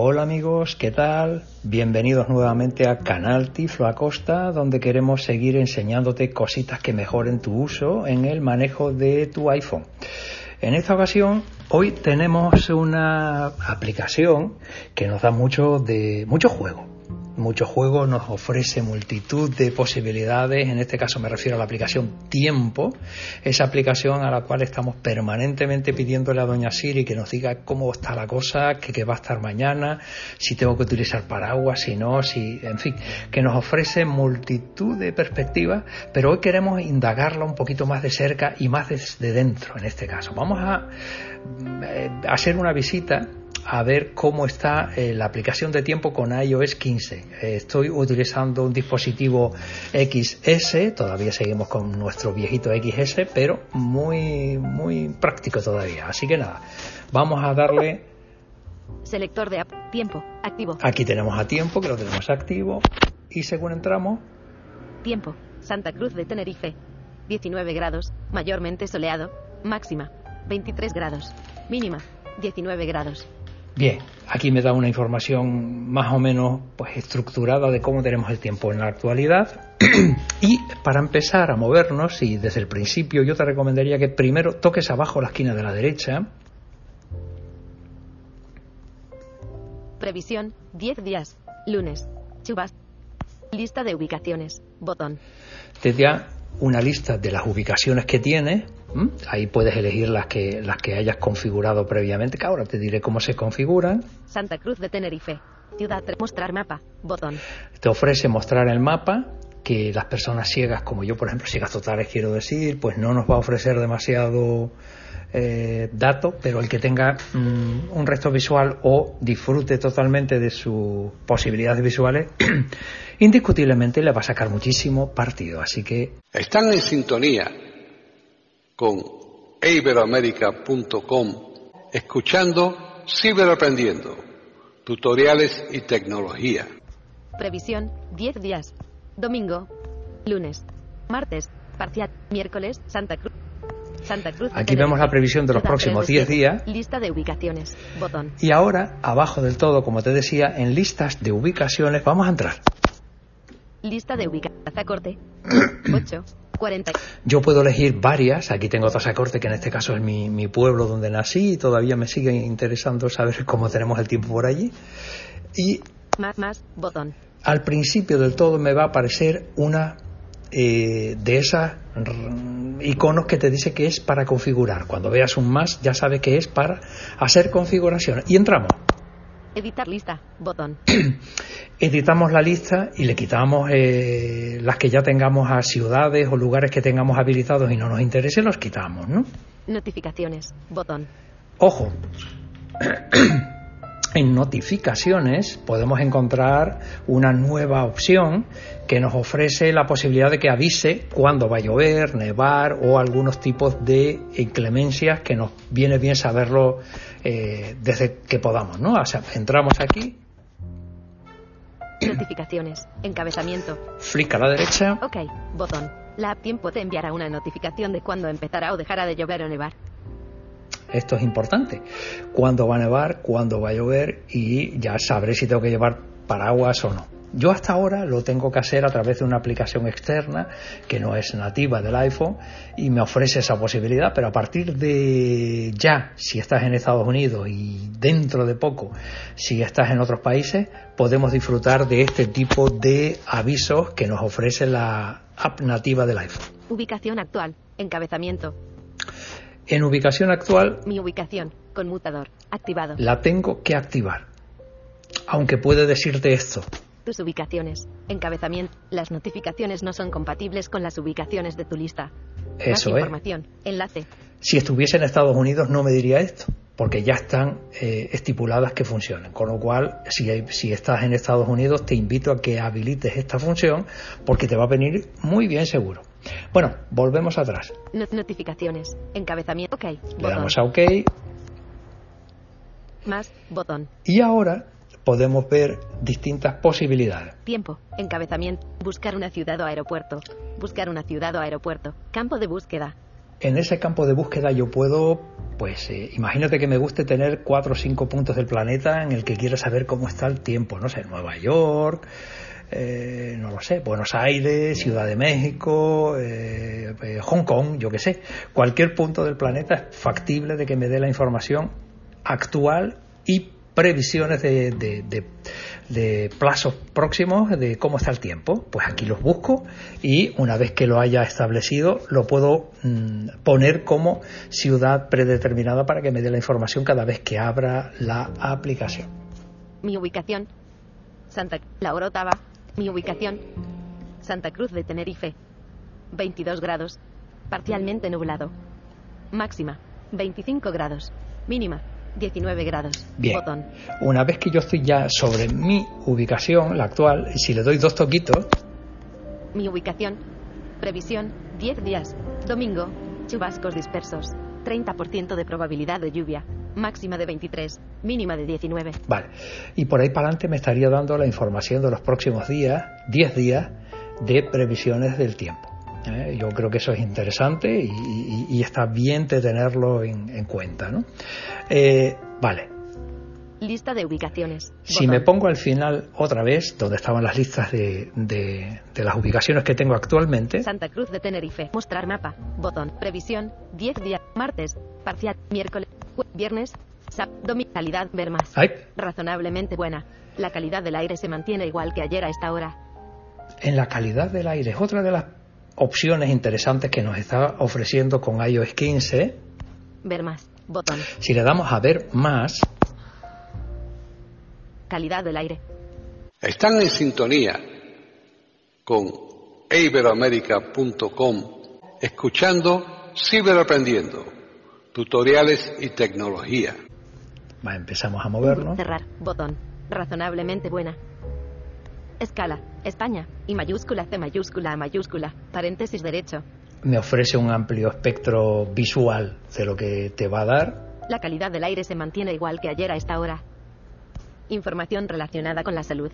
Hola amigos, ¿qué tal? Bienvenidos nuevamente a Canal Tiflo Acosta, donde queremos seguir enseñándote cositas que mejoren tu uso en el manejo de tu iPhone. En esta ocasión, hoy tenemos una aplicación que nos da mucho de mucho juego. Mucho juego nos ofrece multitud de posibilidades, en este caso me refiero a la aplicación Tiempo, esa aplicación a la cual estamos permanentemente pidiéndole a Doña Siri que nos diga cómo está la cosa, que, va a estar mañana, si tengo que utilizar paraguas, si no, si, en fin, que nos ofrece multitud de perspectivas, pero hoy queremos indagarla un poquito más de cerca y más desde dentro en este caso. Vamos a eh, hacer una visita a ver cómo está eh, la aplicación de tiempo con iOS 15. Eh, estoy utilizando un dispositivo XS, todavía seguimos con nuestro viejito XS, pero muy, muy práctico todavía. Así que nada, vamos a darle... Selector de tiempo, activo. Aquí tenemos a tiempo, que lo tenemos activo. Y según entramos... Tiempo, Santa Cruz de Tenerife. 19 grados, mayormente soleado, máxima, 23 grados, mínima, 19 grados. Bien, aquí me da una información más o menos pues estructurada de cómo tenemos el tiempo en la actualidad. y para empezar a movernos, y desde el principio yo te recomendaría que primero toques abajo la esquina de la derecha. Previsión, 10 días, lunes, chubas, lista de ubicaciones, botón. Te da una lista de las ubicaciones que tiene ¿Mm? Ahí puedes elegir las que, las que hayas configurado previamente, que ahora te diré cómo se configuran. Santa Cruz de Tenerife. Ciudad mostrar mapa. Botón. Te ofrece mostrar el mapa que las personas ciegas, como yo, por ejemplo, ciegas totales quiero decir, pues no nos va a ofrecer demasiado eh, dato, pero el que tenga mm, un resto visual o disfrute totalmente de sus posibilidades visuales, indiscutiblemente le va a sacar muchísimo partido. Así que. Están en sintonía con iberoamerica.com, escuchando Ciberaprendiendo, tutoriales y tecnología. Previsión, 10 días. Domingo, lunes, martes, parcial, miércoles, Santa Cruz. Santa Cruz. Aquí vemos la previsión de los próximos 10 días. Lista de ubicaciones. Botón. Y ahora, abajo del todo, como te decía, en listas de ubicaciones, vamos a entrar. Lista de ubicaciones. Corte. 8. Yo puedo elegir varias, aquí tengo Tazacorte, que en este caso es mi, pueblo donde nací y todavía me sigue interesando saber cómo tenemos el tiempo por allí. Y más, más, botón. Al principio del todo me va a aparecer una eh, de esas iconos que te dice que es para configurar. Cuando veas un más ya sabes que es para hacer configuración. Y entramos. Editar lista, botón. Editamos la lista y le quitamos eh, las que ya tengamos a ciudades o lugares que tengamos habilitados y no nos interesen, los quitamos, ¿no? Notificaciones, botón. Ojo. en notificaciones podemos encontrar una nueva opción que nos ofrece la posibilidad de que avise cuándo va a llover, nevar o algunos tipos de inclemencias que nos viene bien saberlo eh, desde que podamos, ¿no? O sea, entramos aquí. Notificaciones. Encabezamiento. Flick a la derecha. Ok. Botón. La app tiempo te enviará una notificación de cuándo empezará o dejará de llover o nevar. Esto es importante. Cuándo va a nevar, cuándo va a llover y ya sabré si tengo que llevar paraguas o no. Yo hasta ahora lo tengo que hacer a través de una aplicación externa que no es nativa del iPhone y me ofrece esa posibilidad, pero a partir de ya, si estás en Estados Unidos y dentro de poco, si estás en otros países, podemos disfrutar de este tipo de avisos que nos ofrece la app nativa del iPhone. Ubicación actual. Encabezamiento. En ubicación actual Mi ubicación. Conmutador. Activado. la tengo que activar. Aunque puede decirte esto, Tus ubicaciones. Encabezamiento. Las notificaciones no son compatibles con las ubicaciones de tu lista. eso Más es. información. Enlace. Si estuviese en Estados Unidos no me diría esto, porque ya están eh, estipuladas que funcionen. Con lo cual, si, si estás en Estados Unidos, te invito a que habilites esta función porque te va a venir muy bien seguro. Bueno, volvemos atrás. No- notificaciones. Encabezamiento. Ok. Le damos a OK Más. Botón. y ahora podemos ver distintas posibilidades. Tiempo. Encabezamiento. Buscar una ciudad o aeropuerto. Buscar una ciudad o aeropuerto. Campo de búsqueda. En ese campo de búsqueda yo puedo, pues eh, imagínate que me guste tener cuatro o cinco puntos del planeta en el que quiera saber cómo está el tiempo, no sé, Nueva York, eh, no lo sé, Buenos Aires, Ciudad de México, eh, eh, Hong Kong, yo qué sé, cualquier punto del planeta es factible de que me dé la información actual y previsiones de, de- de- de plazos próximos de cómo está el tiempo. Pues aquí los busco y una vez que lo haya establecido lo puedo mm, poner como ciudad predeterminada para que me dé la información cada vez que abra la aplicación. Mi ubicación. Santa La Orotava. Mi ubicación. Santa Cruz de Tenerife. 22 grados. Parcialmente nublado. Máxima. 25 grados. Mínima. 19 grados. Bien. Botón. Una vez que yo estoy ya sobre mi ubicación, la actual, y si le doy dos toquitos, Mi ubicación. Previsión. 10 días. Domingo. Chubascos dispersos. 30% de probabilidad de lluvia. Máxima de 23. Mínima de 19. Vale. Y por ahí para adelante me estaría dando la información de los próximos días, 10 días, de previsiones del tiempo. ¿eh? Yo creo que eso es interesante y, y- y está bien de tenerlo en, en cuenta. ¿no? Eh, vale. Lista de ubicaciones. Si Botón. me pongo al final otra vez, donde estaban las listas de, de- de las ubicaciones que tengo actualmente, Santa Cruz de Tenerife. Mostrar mapa. Botón. Previsión. 10 días. Martes. Parcial. Miércoles. Viernes. Calidad. Ver más. ¡ay! Razonablemente buena. La calidad del aire se mantiene igual que ayer a esta hora. en la calidad del aire es otra de las opciones interesantes que nos está ofreciendo con iOS 15. Ver más. Botón. Si le damos a ver más, Calidad del aire. Están en sintonía con iberoamerica.com escuchando Ciberaprendiendo, tutoriales y tecnología. va, empezamos a movernos. Cerrar. Botón. Razonablemente buena. Escala. España. Y mayúscula C mayúscula A mayúscula. Paréntesis derecho. Me ofrece un amplio espectro visual de lo que te va a dar. La calidad del aire se mantiene igual que ayer a esta hora. Información relacionada con la salud.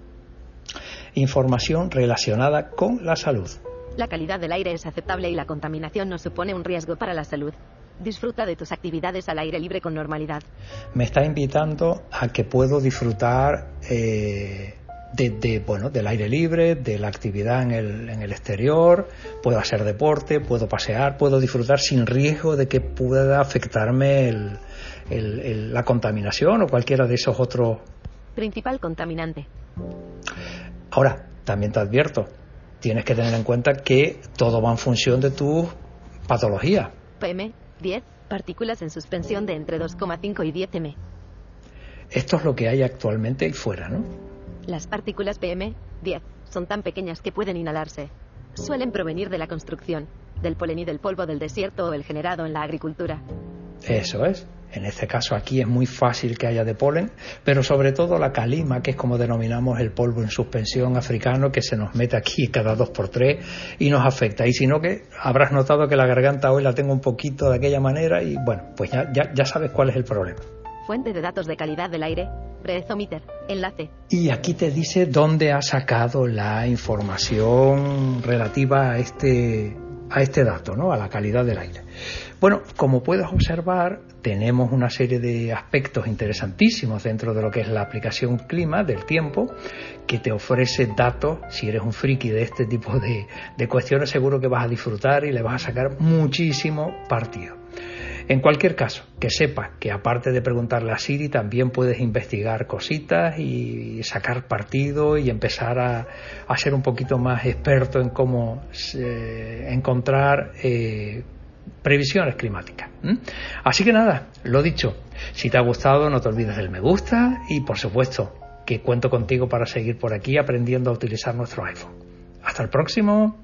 Información relacionada con la salud. La calidad del aire es aceptable y la contaminación no supone un riesgo para la salud. Disfruta de tus actividades al aire libre con normalidad. Me está invitando a que puedo disfrutar eh, de, de, bueno, del aire libre, de la actividad en el, en el exterior, puedo hacer deporte, puedo pasear, puedo disfrutar sin riesgo de que pueda afectarme el- el- el- la contaminación o cualquiera de esos otros Principal contaminante. Ahora, también te advierto, tienes que tener en cuenta que todo va en función de tu patología. PM 10. Partículas en suspensión de entre 2,5 y 10 m. Esto es lo que hay actualmente ahí fuera, ¿no? Las partículas PM 10 son tan pequeñas que pueden inhalarse. Suelen provenir de la construcción, del polen y del polvo del desierto o el generado en la agricultura. Eso es. En este caso aquí es muy fácil que haya de polen, pero sobre todo la calima, que es como denominamos el polvo en suspensión africano, que se nos mete aquí cada dos por tres y nos afecta. Y si no, que habrás notado que la garganta hoy la tengo un poquito de aquella manera y bueno, pues ya, ya, ya sabes cuál es el problema. Fuente de datos de calidad del aire. Breathometer. Enlace. Y aquí te dice dónde ha sacado la información relativa a este a este dato, ¿no? a la calidad del aire. Bueno, como puedes observar, tenemos una serie de aspectos interesantísimos dentro de lo que es la aplicación clima del tiempo, que te ofrece datos. Si eres un friki de este tipo de, de cuestiones, seguro que vas a disfrutar y le vas a sacar muchísimo partido. En cualquier caso, que sepas que aparte de preguntarle a Siri, también puedes investigar cositas y sacar partido y empezar a, ser un poquito más experto en cómo eh, encontrar eh, previsiones climáticas. Así que nada, lo dicho, si te ha gustado no te olvides del me gusta y por supuesto que cuento contigo para seguir por aquí aprendiendo a utilizar nuestro iPhone. Hasta el próximo.